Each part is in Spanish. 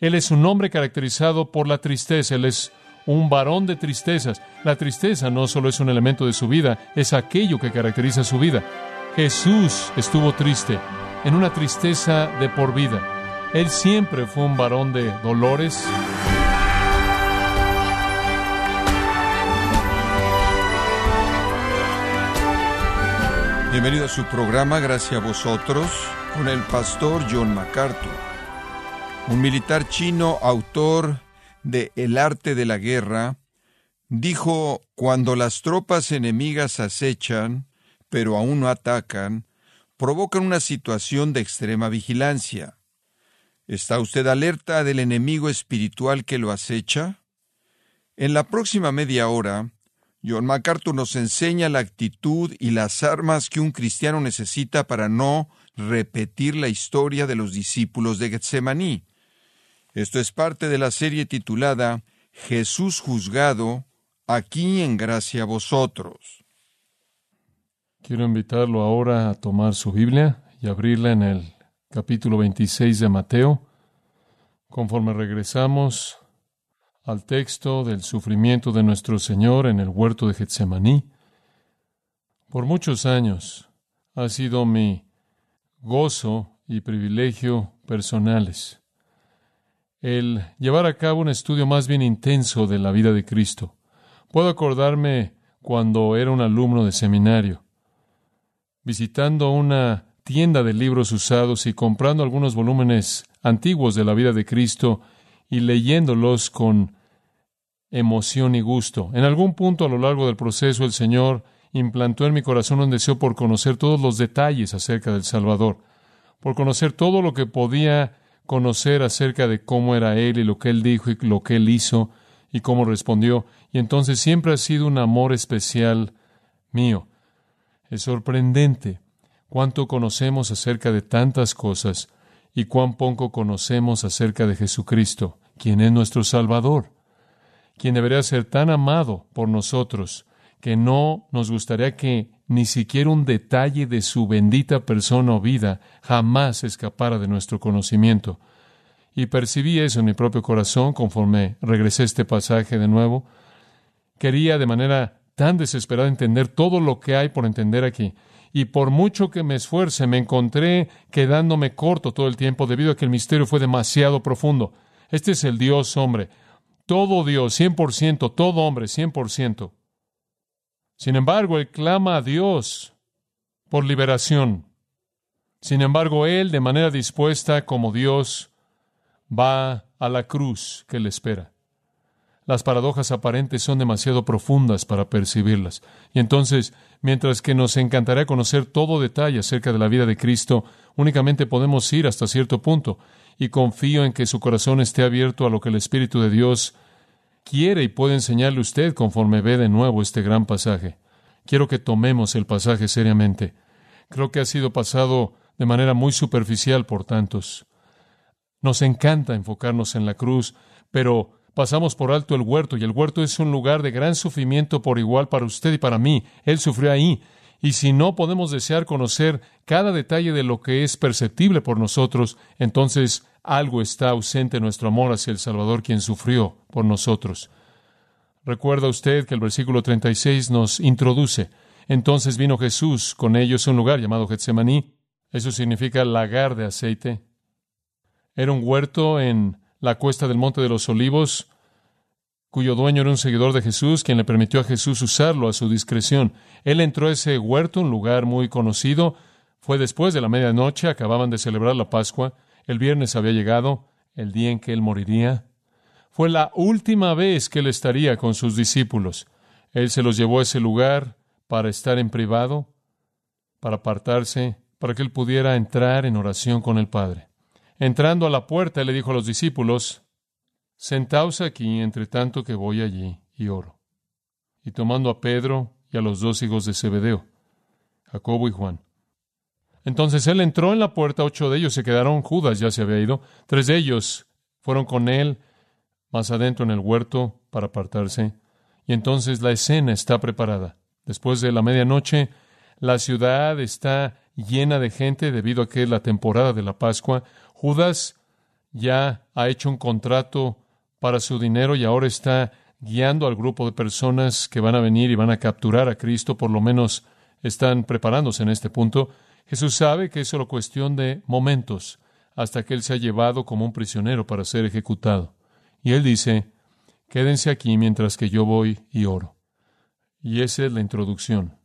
Él es un hombre caracterizado por la tristeza. Él es un varón de tristezas. La tristeza no solo es un elemento de su vida, es aquello que caracteriza su vida. Jesús estuvo triste, en una tristeza de por vida. Él siempre fue un varón de dolores. Bienvenido a su programa Gracias a vosotros con el pastor John MacArthur, un militar chino autor de El arte de la guerra, dijo, cuando las tropas enemigas acechan, pero aún no atacan, provocan una situación de extrema vigilancia. ¿Está usted alerta del enemigo espiritual que lo acecha? En la próxima media hora, John MacArthur nos enseña la actitud y las armas que un cristiano necesita para no repetir la historia de los discípulos de Getsemaní. Esto es parte de la serie titulada Jesús juzgado, aquí en gracia a vosotros. Quiero invitarlo ahora a tomar su Biblia y abrirla en el capítulo 26 de Mateo. Conforme regresamos al texto del sufrimiento de nuestro Señor en el huerto de Getsemaní. Por muchos años ha sido mi gozo y privilegio personales el llevar a cabo un estudio más bien intenso de la vida de Cristo. Puedo acordarme cuando era un alumno de seminario, visitando una tienda de libros usados y comprando algunos volúmenes antiguos de la vida de Cristo y leyéndolos con emoción y gusto. En algún punto a lo largo del proceso el Señor implantó en mi corazón un deseo por conocer todos los detalles acerca del Salvador, por conocer todo lo que podía conocer acerca de cómo era Él y lo que Él dijo y lo que Él hizo y cómo respondió. Y entonces siempre ha sido un amor especial mío. Es sorprendente cuánto conocemos acerca de tantas cosas y cuán poco conocemos acerca de Jesucristo, quien es nuestro Salvador quien debería ser tan amado por nosotros, que no nos gustaría que ni siquiera un detalle de su bendita persona o vida jamás escapara de nuestro conocimiento. Y percibí eso en mi propio corazón conforme regresé a este pasaje de nuevo. Quería de manera tan desesperada entender todo lo que hay por entender aquí. Y por mucho que me esfuerce, me encontré quedándome corto todo el tiempo debido a que el misterio fue demasiado profundo. Este es el Dios hombre, todo Dios, 100%, todo hombre, 100%. Sin embargo, Él clama a Dios por liberación. Sin embargo, Él, de manera dispuesta como Dios, va a la cruz que le espera. Las paradojas aparentes son demasiado profundas para percibirlas. Y entonces, mientras que nos encantaría conocer todo detalle acerca de la vida de Cristo, únicamente podemos ir hasta cierto punto y confío en que su corazón esté abierto a lo que el Espíritu de Dios quiere y puede enseñarle usted conforme ve de nuevo este gran pasaje. Quiero que tomemos el pasaje seriamente. Creo que ha sido pasado de manera muy superficial por tantos. Nos encanta enfocarnos en la cruz, pero pasamos por alto el huerto, y el huerto es un lugar de gran sufrimiento por igual para usted y para mí. Él sufrió ahí, y si no podemos desear conocer cada detalle de lo que es perceptible por nosotros, entonces algo está ausente en nuestro amor hacia el Salvador quien sufrió por nosotros. Recuerda usted que el versículo 36 nos introduce. Entonces vino Jesús con ellos a un lugar llamado Getsemaní. Eso significa lagar de aceite. Era un huerto en la cuesta del Monte de los Olivos, cuyo dueño era un seguidor de Jesús, quien le permitió a Jesús usarlo a su discreción. Él entró a ese huerto, un lugar muy conocido. Fue después de la medianoche, acababan de celebrar la Pascua. El viernes había llegado, el día en que él moriría. Fue la última vez que él estaría con sus discípulos. Él se los llevó a ese lugar para estar en privado, para apartarse, para que él pudiera entrar en oración con el Padre. Entrando a la puerta, le dijo a los discípulos, Sentaos aquí entre tanto que voy allí y oro. Y tomando a Pedro y a los dos hijos de Zebedeo, Jacobo y Juan. Entonces él entró en la puerta, ocho de ellos se quedaron, Judas ya se había ido, tres de ellos fueron con él más adentro en el huerto para apartarse. Y entonces la escena está preparada. Después de la medianoche, la ciudad está llena de gente debido a que es la temporada de la Pascua. Judas ya ha hecho un contrato para su dinero y ahora está guiando al grupo de personas que van a venir y van a capturar a Cristo, por lo menos están preparándose en este punto. Jesús sabe que es solo cuestión de momentos hasta que Él se ha llevado como un prisionero para ser ejecutado. Y Él dice, quédense aquí mientras que yo voy y oro. Y esa es la introducción.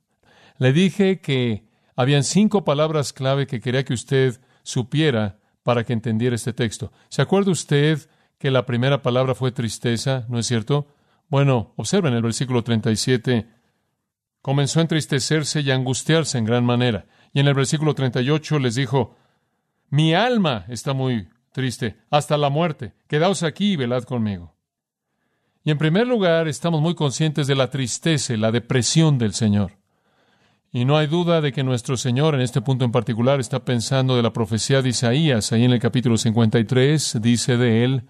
Le dije que habían cinco palabras clave que quería que usted supiera para que entendiera este texto. ¿Se acuerda usted que la primera palabra fue tristeza, no es cierto? Bueno, observen el versículo 37. Comenzó a entristecerse y a angustiarse en gran manera. Y en el versículo 38 les dijo, mi alma está muy triste, hasta la muerte. Quedaos aquí y velad conmigo. Y en primer lugar, estamos muy conscientes de la tristeza y la depresión del Señor. Y no hay duda de que nuestro Señor en este punto en particular está pensando de la profecía de Isaías. Ahí en el capítulo 53 dice de él,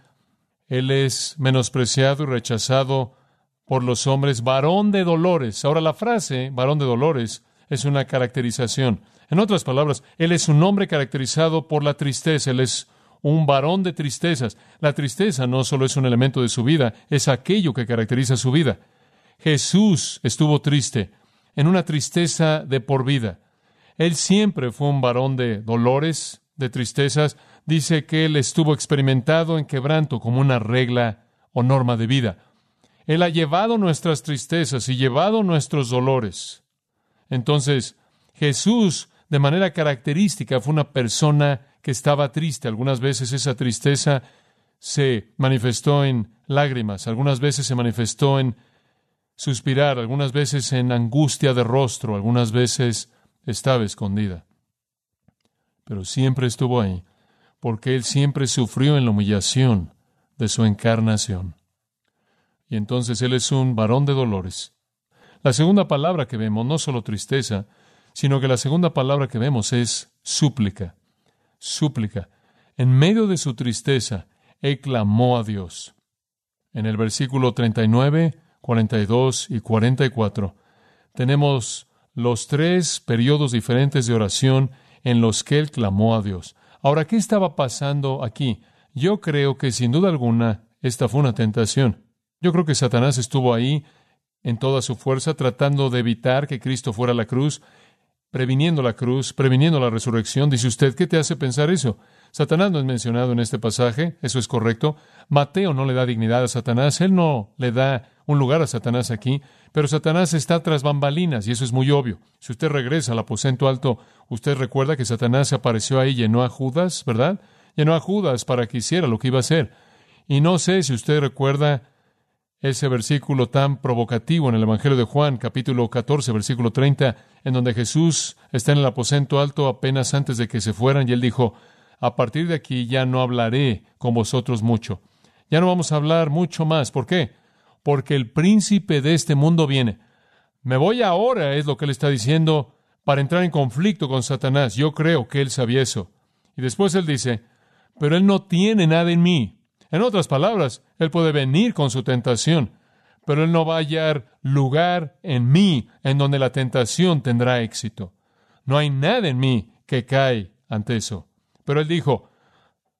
Él es menospreciado y rechazado por los hombres, varón de dolores. Ahora la frase varón de dolores es una caracterización. En otras palabras, Él es un hombre caracterizado por la tristeza. Él es un varón de tristezas. La tristeza no solo es un elemento de su vida, es aquello que caracteriza su vida. Jesús estuvo triste, en una tristeza de por vida. Él siempre fue un varón de dolores, de tristezas. Dice que él estuvo experimentado en quebranto como una regla o norma de vida. Él ha llevado nuestras tristezas y llevado nuestros dolores. Entonces, Jesús, de manera característica, fue una persona que estaba triste. Algunas veces esa tristeza se manifestó en lágrimas, algunas veces se manifestó en suspirar, algunas veces en angustia de rostro, algunas veces estaba escondida. Pero siempre estuvo ahí, porque Él siempre sufrió en la humillación de su encarnación. Y entonces Él es un varón de dolores. La segunda palabra que vemos, no solo tristeza, sino que la segunda palabra que vemos es súplica súplica. En medio de su tristeza, él clamó a Dios. En el versículo 39, 42 y 44 tenemos los tres periodos diferentes de oración en los que él clamó a Dios. Ahora, ¿qué estaba pasando aquí? Yo creo que sin duda alguna esta fue una tentación. Yo creo que Satanás estuvo ahí en toda su fuerza tratando de evitar que Cristo fuera a la cruz previniendo la cruz, previniendo la resurrección. Dice usted, ¿qué te hace pensar eso? Satanás no es mencionado en este pasaje, eso es correcto. Mateo no le da dignidad a Satanás, él no le da un lugar a Satanás aquí, pero Satanás está tras bambalinas y eso es muy obvio. Si usted regresa al aposento alto, usted recuerda que Satanás se apareció ahí llenó a Judas, ¿verdad? Llenó a Judas para que hiciera lo que iba a hacer. Y no sé si usted recuerda ese versículo tan provocativo en el Evangelio de Juan, capítulo 14, versículo 30, en donde Jesús está en el aposento alto apenas antes de que se fueran y él dijo, a partir de aquí ya no hablaré con vosotros mucho. Ya no vamos a hablar mucho más. ¿Por qué? Porque el príncipe de este mundo viene. Me voy ahora, es lo que él está diciendo, para entrar en conflicto con Satanás. Yo creo que él sabía eso. Y después él dice, pero él no tiene nada en mí. En otras palabras, Él puede venir con su tentación, pero Él no va a hallar lugar en mí en donde la tentación tendrá éxito. No hay nada en mí que cae ante eso. Pero Él dijo,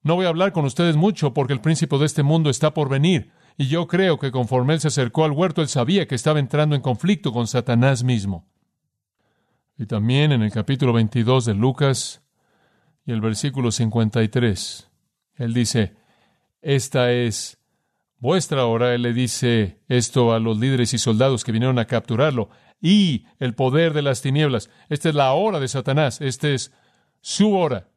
no voy a hablar con ustedes mucho porque el príncipe de este mundo está por venir. Y yo creo que conforme Él se acercó al huerto, Él sabía que estaba entrando en conflicto con Satanás mismo. Y también en el capítulo 22 de Lucas y el versículo 53, Él dice, esta es vuestra hora. Él le dice esto a los líderes y soldados que vinieron a capturarlo. Y el poder de las tinieblas. Esta es la hora de Satanás. Esta es su hora.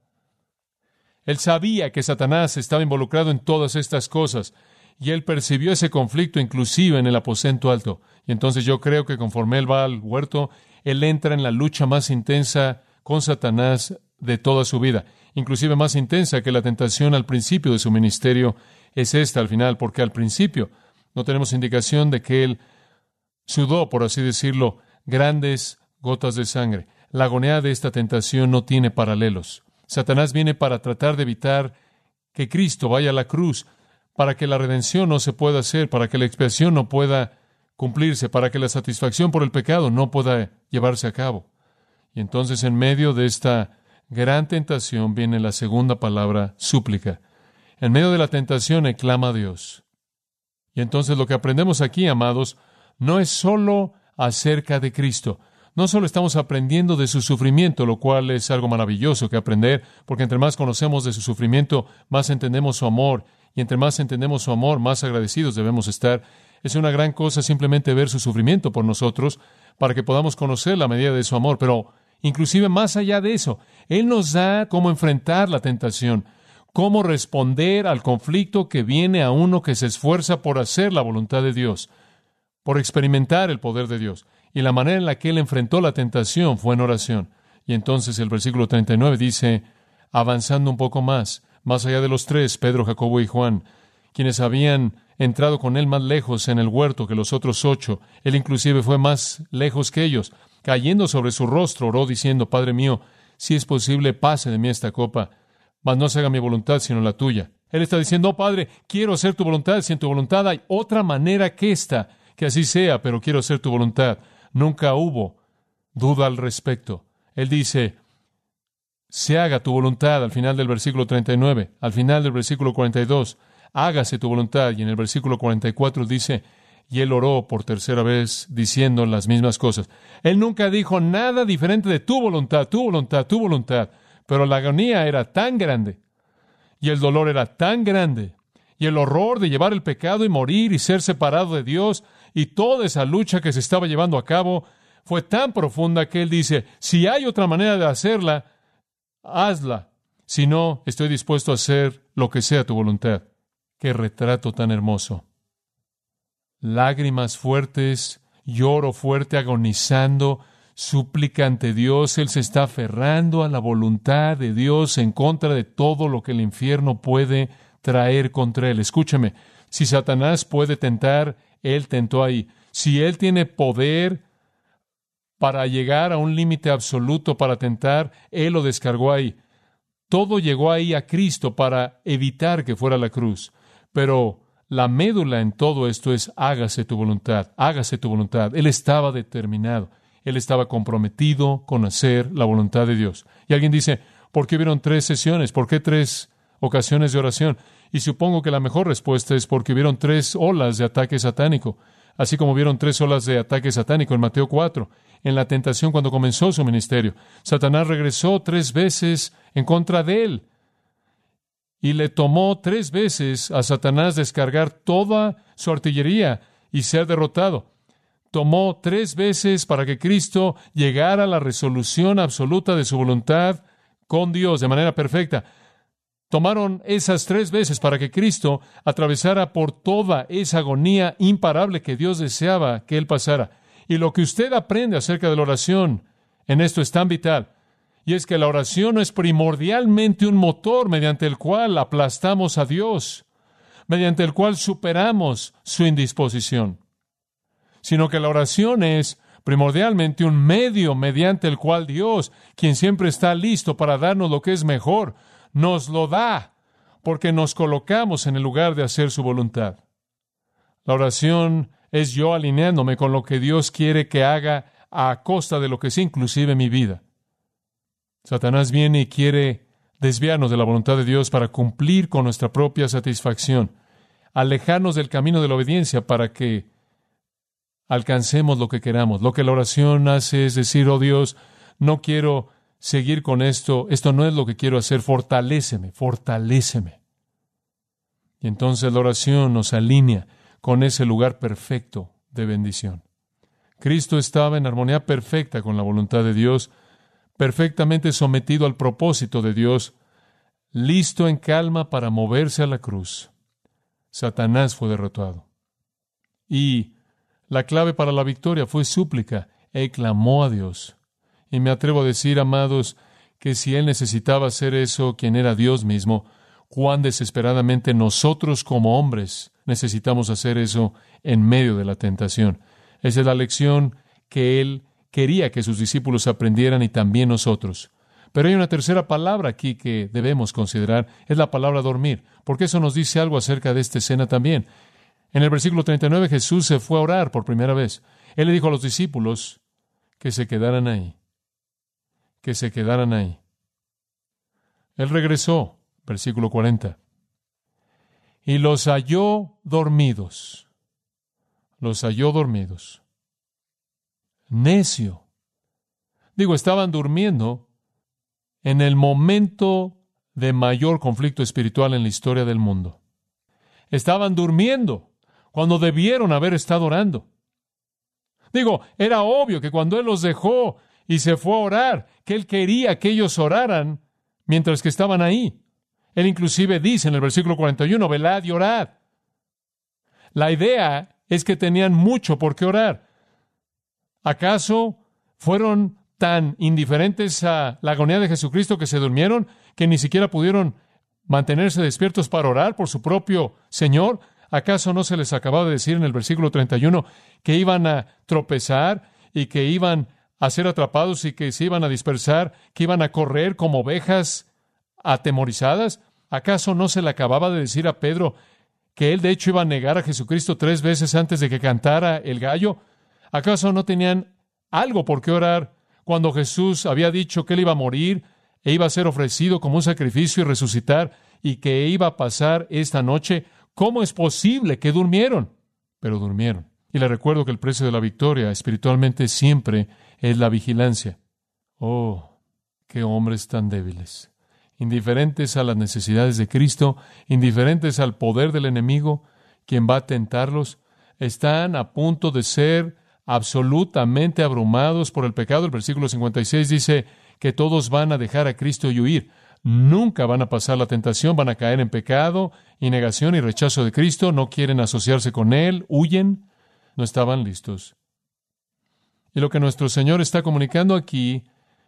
Él sabía que Satanás estaba involucrado en todas estas cosas. Y él percibió ese conflicto inclusive en el aposento alto. Y entonces yo creo que conforme él va al huerto, él entra en la lucha más intensa con Satanás de toda su vida inclusive más intensa que la tentación al principio de su ministerio, es esta al final, porque al principio no tenemos indicación de que él sudó, por así decirlo, grandes gotas de sangre. La agonía de esta tentación no tiene paralelos. Satanás viene para tratar de evitar que Cristo vaya a la cruz, para que la redención no se pueda hacer, para que la expiación no pueda cumplirse, para que la satisfacción por el pecado no pueda llevarse a cabo. Y entonces en medio de esta gran tentación viene la segunda palabra, súplica. En medio de la tentación, él clama a Dios. Y entonces lo que aprendemos aquí, amados, no es solo acerca de Cristo. No solo estamos aprendiendo de su sufrimiento, lo cual es algo maravilloso que aprender, porque entre más conocemos de su sufrimiento, más entendemos su amor, y entre más entendemos su amor, más agradecidos debemos estar. Es una gran cosa simplemente ver su sufrimiento por nosotros, para que podamos conocer la medida de su amor, pero inclusive más allá de eso, Él nos da cómo enfrentar la tentación, cómo responder al conflicto que viene a uno que se esfuerza por hacer la voluntad de Dios, por experimentar el poder de Dios. Y la manera en la que Él enfrentó la tentación fue en oración. Y entonces el versículo 39 dice, avanzando un poco más, más allá de los tres, Pedro, Jacobo y Juan, quienes habían entrado con él más lejos en el huerto que los otros ocho. Él inclusive fue más lejos que ellos. Cayendo sobre su rostro, oró diciendo, Padre mío, si es posible, pase de mí esta copa, mas no se haga mi voluntad sino la tuya. Él está diciendo, oh Padre, quiero hacer tu voluntad, si en tu voluntad hay otra manera que esta, que así sea, pero quiero hacer tu voluntad. Nunca hubo duda al respecto. Él dice, se haga tu voluntad al final del versículo 39, al final del versículo 42 hágase tu voluntad. Y en el versículo 44 dice, y él oró por tercera vez diciendo las mismas cosas. Él nunca dijo nada diferente de tu voluntad, tu voluntad, tu voluntad, pero la agonía era tan grande y el dolor era tan grande y el horror de llevar el pecado y morir y ser separado de Dios y toda esa lucha que se estaba llevando a cabo fue tan profunda que él dice, si hay otra manera de hacerla, hazla. Si no, estoy dispuesto a hacer lo que sea tu voluntad. Qué retrato tan hermoso. Lágrimas fuertes, lloro fuerte, agonizando, súplica ante Dios. Él se está aferrando a la voluntad de Dios en contra de todo lo que el infierno puede traer contra él. Escúcheme, si Satanás puede tentar, él tentó ahí. Si él tiene poder para llegar a un límite absoluto para tentar, él lo descargó ahí. Todo llegó ahí a Cristo para evitar que fuera la cruz. Pero la médula en todo esto es hágase tu voluntad, hágase tu voluntad. Él estaba determinado, él estaba comprometido con hacer la voluntad de Dios. Y alguien dice, ¿por qué hubieron tres sesiones? ¿Por qué tres ocasiones de oración? Y supongo que la mejor respuesta es porque hubieron tres olas de ataque satánico, así como hubieron tres olas de ataque satánico en Mateo 4, en la tentación cuando comenzó su ministerio. Satanás regresó tres veces en contra de él y le tomó tres veces a Satanás descargar toda su artillería y ser derrotado. Tomó tres veces para que Cristo llegara a la resolución absoluta de su voluntad con Dios de manera perfecta. Tomaron esas tres veces para que Cristo atravesara por toda esa agonía imparable que Dios deseaba que Él pasara. Y lo que usted aprende acerca de la oración en esto es tan vital. Y es que la oración no es primordialmente un motor mediante el cual aplastamos a Dios, mediante el cual superamos su indisposición, sino que la oración es primordialmente un medio mediante el cual Dios, quien siempre está listo para darnos lo que es mejor, nos lo da, porque nos colocamos en el lugar de hacer su voluntad. La oración es yo alineándome con lo que Dios quiere que haga a costa de lo que es inclusive mi vida. Satanás viene y quiere desviarnos de la voluntad de Dios para cumplir con nuestra propia satisfacción, alejarnos del camino de la obediencia para que alcancemos lo que queramos. Lo que la oración hace es decir, oh Dios, no quiero seguir con esto, esto no es lo que quiero hacer, fortaléceme, fortaléceme. Y entonces la oración nos alinea con ese lugar perfecto de bendición. Cristo estaba en armonía perfecta con la voluntad de Dios, perfectamente sometido al propósito de Dios, listo en calma para moverse a la cruz. Satanás fue derrotado. Y la clave para la victoria fue súplica. Él clamó a Dios. Y me atrevo a decir, amados, que si Él necesitaba hacer eso, quien era Dios mismo, cuán desesperadamente nosotros como hombres necesitamos hacer eso en medio de la tentación. Esa es la lección que Él quería que sus discípulos aprendieran y también nosotros. Pero hay una tercera palabra aquí que debemos considerar, es la palabra dormir, porque eso nos dice algo acerca de esta escena también. En el versículo 39 Jesús se fue a orar por primera vez. Él le dijo a los discípulos que se quedaran ahí, que se quedaran ahí. Él regresó, versículo 40. y los halló dormidos. Los halló dormidos. Necio. Digo, estaban durmiendo en el momento de mayor conflicto espiritual en la historia del mundo. Estaban durmiendo cuando debieron haber estado orando. Digo, era obvio que cuando Él los dejó y se fue a orar, que Él quería que ellos oraran mientras que estaban ahí. Él inclusive dice en el versículo 41, velad y orad. La idea es que tenían mucho por qué orar. ¿Acaso fueron tan indiferentes a la agonía de Jesucristo que se durmieron que ni siquiera pudieron mantenerse despiertos para orar por su propio Señor? ¿Acaso no se les acababa de decir en el versículo 31 que iban a tropezar y que iban a ser atrapados y que se iban a dispersar, que iban a correr como ovejas atemorizadas? ¿Acaso no se le acababa de decir a Pedro que él de hecho iba a negar a Jesucristo tres veces antes de que cantara el gallo? ¿Acaso no tenían algo por qué orar cuando Jesús había dicho que él iba a morir e iba a ser ofrecido como un sacrificio y resucitar y que iba a pasar esta noche? ¿Cómo es posible que durmieron? Pero durmieron. Y le recuerdo que el precio de la victoria espiritualmente siempre es la vigilancia. Oh, qué hombres tan débiles, indiferentes a las necesidades de Cristo, indiferentes al poder del enemigo, quien va a tentarlos, están a punto de ser absolutamente abrumados por el pecado. El versículo 56 dice que todos van a dejar a Cristo y huir. Nunca van a pasar la tentación, van a caer en pecado y negación y rechazo de Cristo, no quieren asociarse con Él, huyen, no estaban listos. Y lo que nuestro Señor está comunicando aquí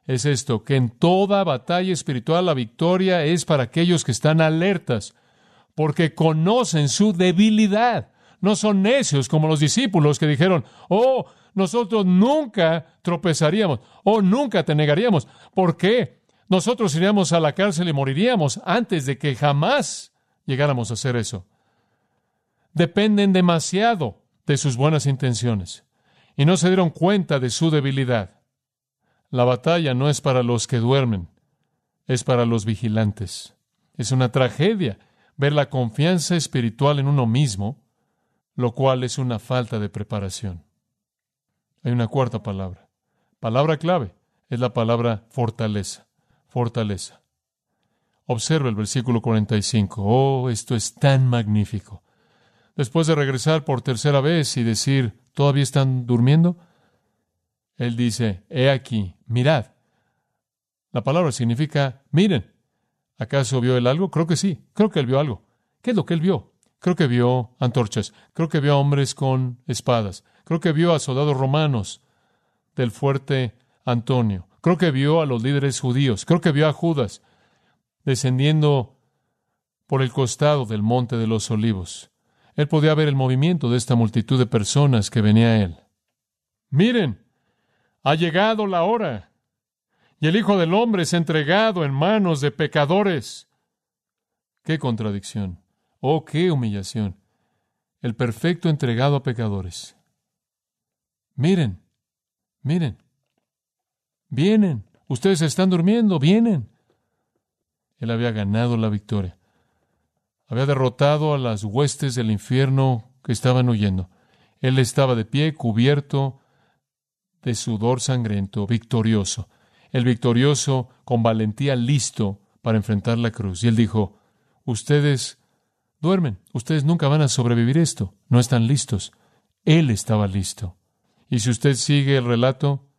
es esto, que en toda batalla espiritual la victoria es para aquellos que están alertas, porque conocen su debilidad. No son necios como los discípulos que dijeron, oh, nosotros nunca tropezaríamos, oh, nunca te negaríamos. ¿Por qué? Nosotros iríamos a la cárcel y moriríamos antes de que jamás llegáramos a hacer eso. Dependen demasiado de sus buenas intenciones y no se dieron cuenta de su debilidad. La batalla no es para los que duermen, es para los vigilantes. Es una tragedia ver la confianza espiritual en uno mismo, lo cual es una falta de preparación. Hay una cuarta palabra. Palabra clave es la palabra fortaleza. Fortaleza. Observa el versículo 45. Oh, esto es tan magnífico. Después de regresar por tercera vez y decir, ¿todavía están durmiendo? Él dice, he aquí, mirad. La palabra significa, miren. ¿Acaso vio él algo? Creo que sí, creo que él vio algo. ¿Qué es lo que él vio? Creo que vio antorchas, creo que vio a hombres con espadas, creo que vio a soldados romanos del fuerte Antonio, creo que vio a los líderes judíos, creo que vio a Judas descendiendo por el costado del monte de los olivos. Él podía ver el movimiento de esta multitud de personas que venía a él. Miren, ha llegado la hora, y el Hijo del Hombre es entregado en manos de pecadores. ¡Qué contradicción! ¡Oh, qué humillación! El perfecto entregado a pecadores. Miren, miren, vienen, ustedes están durmiendo, vienen. Él había ganado la victoria. Había derrotado a las huestes del infierno que estaban huyendo. Él estaba de pie, cubierto de sudor sangriento, victorioso. El victorioso con valentía listo para enfrentar la cruz. Y él dijo, ustedes duermen, ustedes nunca van a sobrevivir esto, no están listos. Él estaba listo. Y si usted sigue el relato,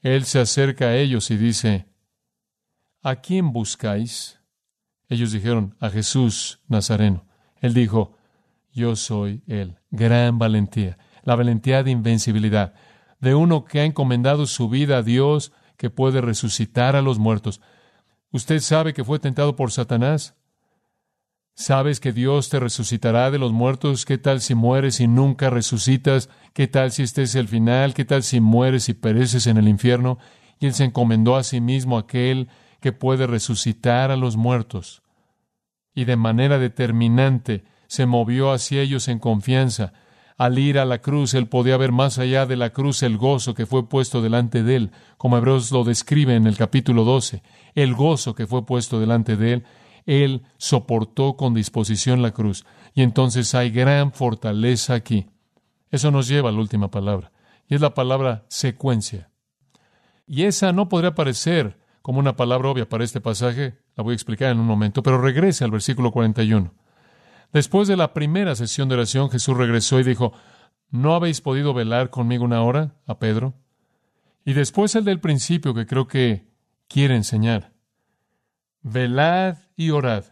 él se acerca a ellos y dice, ¿A quién buscáis? Ellos dijeron, a Jesús Nazareno. Él dijo, yo soy él. Gran valentía, la valentía de invencibilidad de uno que ha encomendado su vida a Dios, que puede resucitar a los muertos. ¿Usted sabe que fue tentado por Satanás? ¿Sabes que Dios te resucitará de los muertos? ¿Qué tal si mueres y nunca resucitas? ¿Qué tal si este es el final? ¿Qué tal si mueres y pereces en el infierno? Y él se encomendó a sí mismo aquel que puede resucitar a los muertos. Y de manera determinante se movió hacia ellos en confianza, al ir a la cruz, él podía ver más allá de la cruz el gozo que fue puesto delante de él, como Hebreos lo describe en el capítulo 12, el gozo que fue puesto delante de él. Él soportó con disposición la cruz. Y entonces hay gran fortaleza aquí. Eso nos lleva a la última palabra, y es la palabra secuencia. Y esa no podría parecer como una palabra obvia para este pasaje, la voy a explicar en un momento, pero regrese al versículo 41. Después de la primera sesión de oración, Jesús regresó y dijo, ¿no habéis podido velar conmigo una hora? a Pedro. Y después el del principio que creo que quiere enseñar. Velad y orad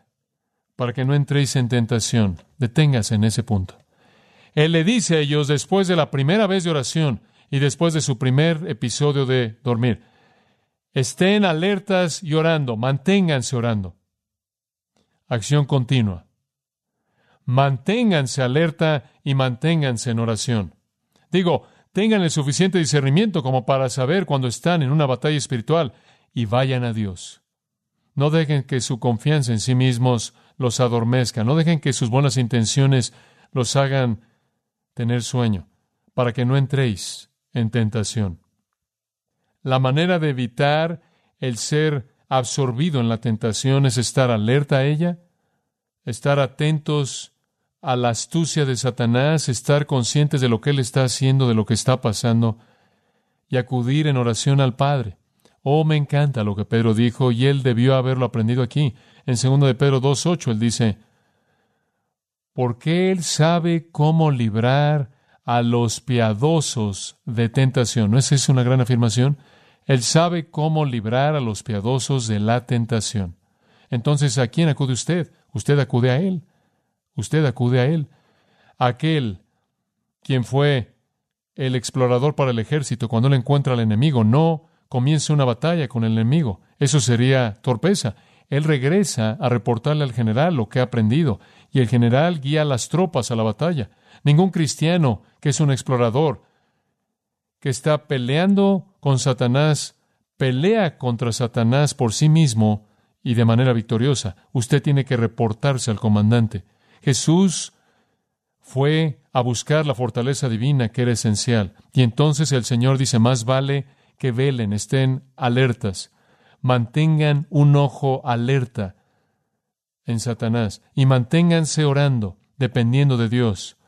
para que no entréis en tentación. Deténgase en ese punto. Él le dice a ellos después de la primera vez de oración y después de su primer episodio de dormir, estén alertas y orando, manténganse orando. Acción continua. Manténganse alerta y manténganse en oración. Digo, tengan el suficiente discernimiento como para saber cuando están en una batalla espiritual y vayan a Dios. No dejen que su confianza en sí mismos los adormezca, no dejen que sus buenas intenciones los hagan tener sueño, para que no entréis en tentación. La manera de evitar el ser absorbido en la tentación es estar alerta a ella, estar atentos a la astucia de Satanás, estar conscientes de lo que él está haciendo, de lo que está pasando, y acudir en oración al Padre. Oh, me encanta lo que Pedro dijo, y él debió haberlo aprendido aquí. En 2 de Pedro 2.8 él dice, porque él sabe cómo librar a los piadosos de tentación. ¿No es esa una gran afirmación? Él sabe cómo librar a los piadosos de la tentación. Entonces, ¿a quién acude usted? Usted acude a Él. Usted acude a Él. Aquel quien fue el explorador para el ejército cuando le encuentra al enemigo. No comienza una batalla con el enemigo. Eso sería torpeza. Él regresa a reportarle al general lo que ha aprendido y el general guía las tropas a la batalla. Ningún cristiano que es un explorador, que está peleando con Satanás, pelea contra Satanás por sí mismo y de manera victoriosa. Usted tiene que reportarse al comandante. Jesús fue a buscar la fortaleza divina que era esencial. Y entonces el Señor dice, más vale que velen, estén alertas, mantengan un ojo alerta en Satanás y manténganse orando, dependiendo de Dios.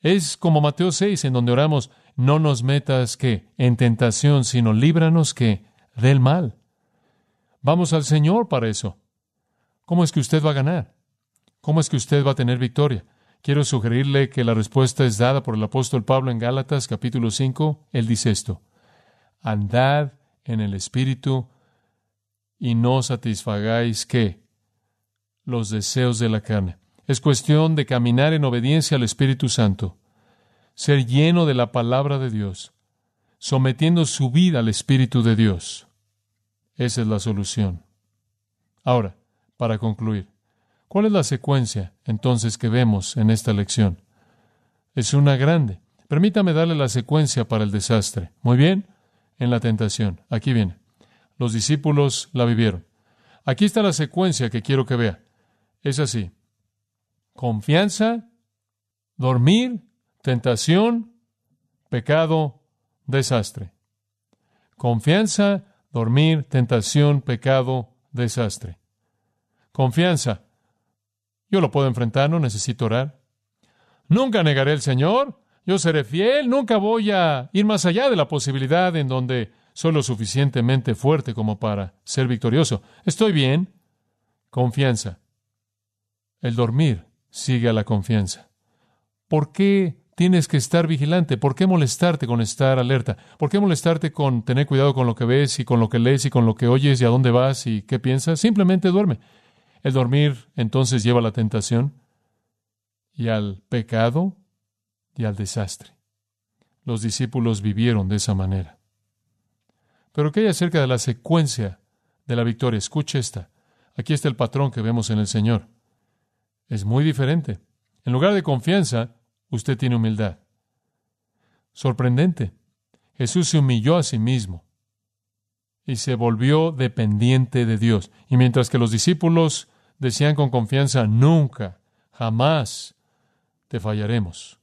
Es como Mateo 6, en donde oramos, no nos metas que en tentación, sino líbranos que del mal. Vamos al Señor para eso. ¿Cómo es que usted va a ganar? ¿Cómo es que usted va a tener victoria? Quiero sugerirle que la respuesta es dada por el apóstol Pablo en Gálatas capítulo 5. Él dice esto, andad en el Espíritu y no satisfagáis que los deseos de la carne. Es cuestión de caminar en obediencia al Espíritu Santo, ser lleno de la palabra de Dios, sometiendo su vida al Espíritu de Dios. Esa es la solución. Ahora, para concluir, ¿cuál es la secuencia entonces que vemos en esta lección? Es una grande. Permítame darle la secuencia para el desastre. Muy bien, en la tentación. Aquí viene. Los discípulos la vivieron. Aquí está la secuencia que quiero que vea. Es así. Confianza, dormir, tentación, pecado, desastre. Confianza, dormir, tentación, pecado, desastre. Confianza. Yo lo puedo enfrentar, no necesito orar. Nunca negaré al Señor. Yo seré fiel, nunca voy a ir más allá de la posibilidad en donde soy lo suficientemente fuerte como para ser victorioso. Estoy bien. Confianza. El dormir sigue a la confianza. ¿Por qué tienes que estar vigilante? ¿Por qué molestarte con estar alerta? ¿Por qué molestarte con tener cuidado con lo que ves y con lo que lees y con lo que oyes y a dónde vas y qué piensas? Simplemente duerme. El dormir entonces lleva a la tentación y al pecado y al desastre. Los discípulos vivieron de esa manera. Pero ¿qué hay acerca de la secuencia de la victoria? Escuche esta. Aquí está el patrón que vemos en el Señor es muy diferente. En lugar de confianza, usted tiene humildad. Sorprendente. Jesús se humilló a sí mismo y se volvió dependiente de Dios. Y mientras que los discípulos decían con confianza, nunca, jamás te fallaremos.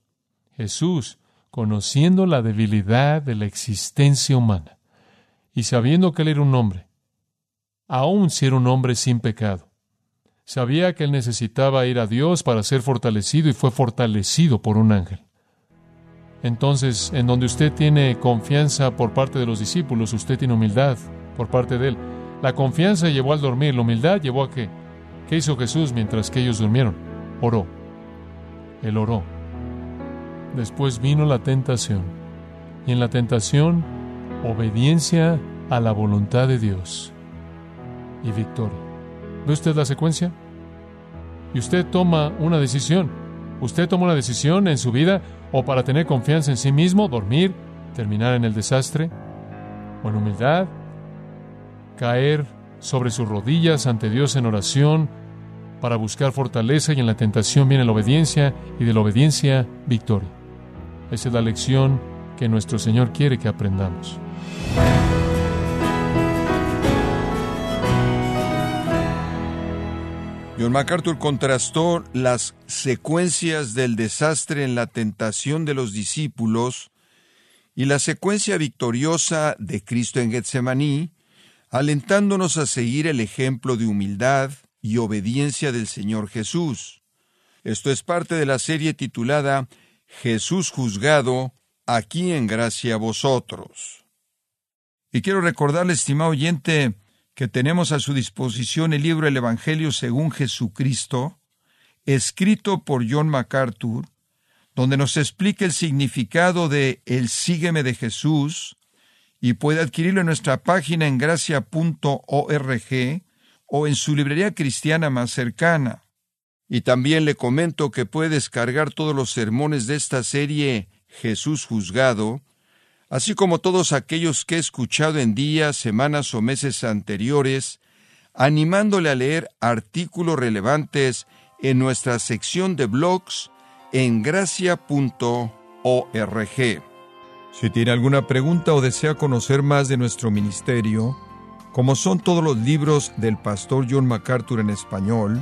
Jesús, conociendo la debilidad de la existencia humana y sabiendo que él era un hombre, aun si era un hombre sin pecado, Sabía que él necesitaba ir a Dios para ser fortalecido y fue fortalecido por un ángel. Entonces, en donde usted tiene confianza por parte de los discípulos, usted tiene humildad por parte de él. La confianza llevó al dormir, la humildad llevó a qué? ¿Qué hizo Jesús mientras que ellos durmieron? Oró. Él oró. Después vino la tentación. Y en la tentación, obediencia a la voluntad de Dios y victoria. ¿Ve usted la secuencia? Y usted toma una decisión. Usted toma una decisión en su vida o para tener confianza en sí mismo, dormir, terminar en el desastre, o en humildad, caer sobre sus rodillas ante Dios en oración para buscar fortaleza y en la tentación viene la obediencia y de la obediencia victoria. Esa es la lección que nuestro Señor quiere que aprendamos. John MacArthur contrastó las secuencias del desastre en la tentación de los discípulos y la secuencia victoriosa de Cristo en Getsemaní, alentándonos a seguir el ejemplo de humildad y obediencia del Señor Jesús. Esto es parte de la serie titulada Jesús juzgado, aquí en gracia a vosotros. Y quiero recordarle, estimado oyente, que tenemos a su disposición el libro El Evangelio según Jesucristo, escrito por John MacArthur, donde nos explica el significado de el sígueme de Jesús, y puede adquirirlo en nuestra página en gracia.org o en su librería cristiana más cercana. Y también le comento que puede descargar todos los sermones de esta serie Jesús juzgado, así como todos aquellos que he escuchado en días, semanas o meses anteriores, animándole a leer artículos relevantes en nuestra sección de blogs en gracia.org. Si tiene alguna pregunta o desea conocer más de nuestro ministerio, como son todos los libros del pastor John MacArthur en español,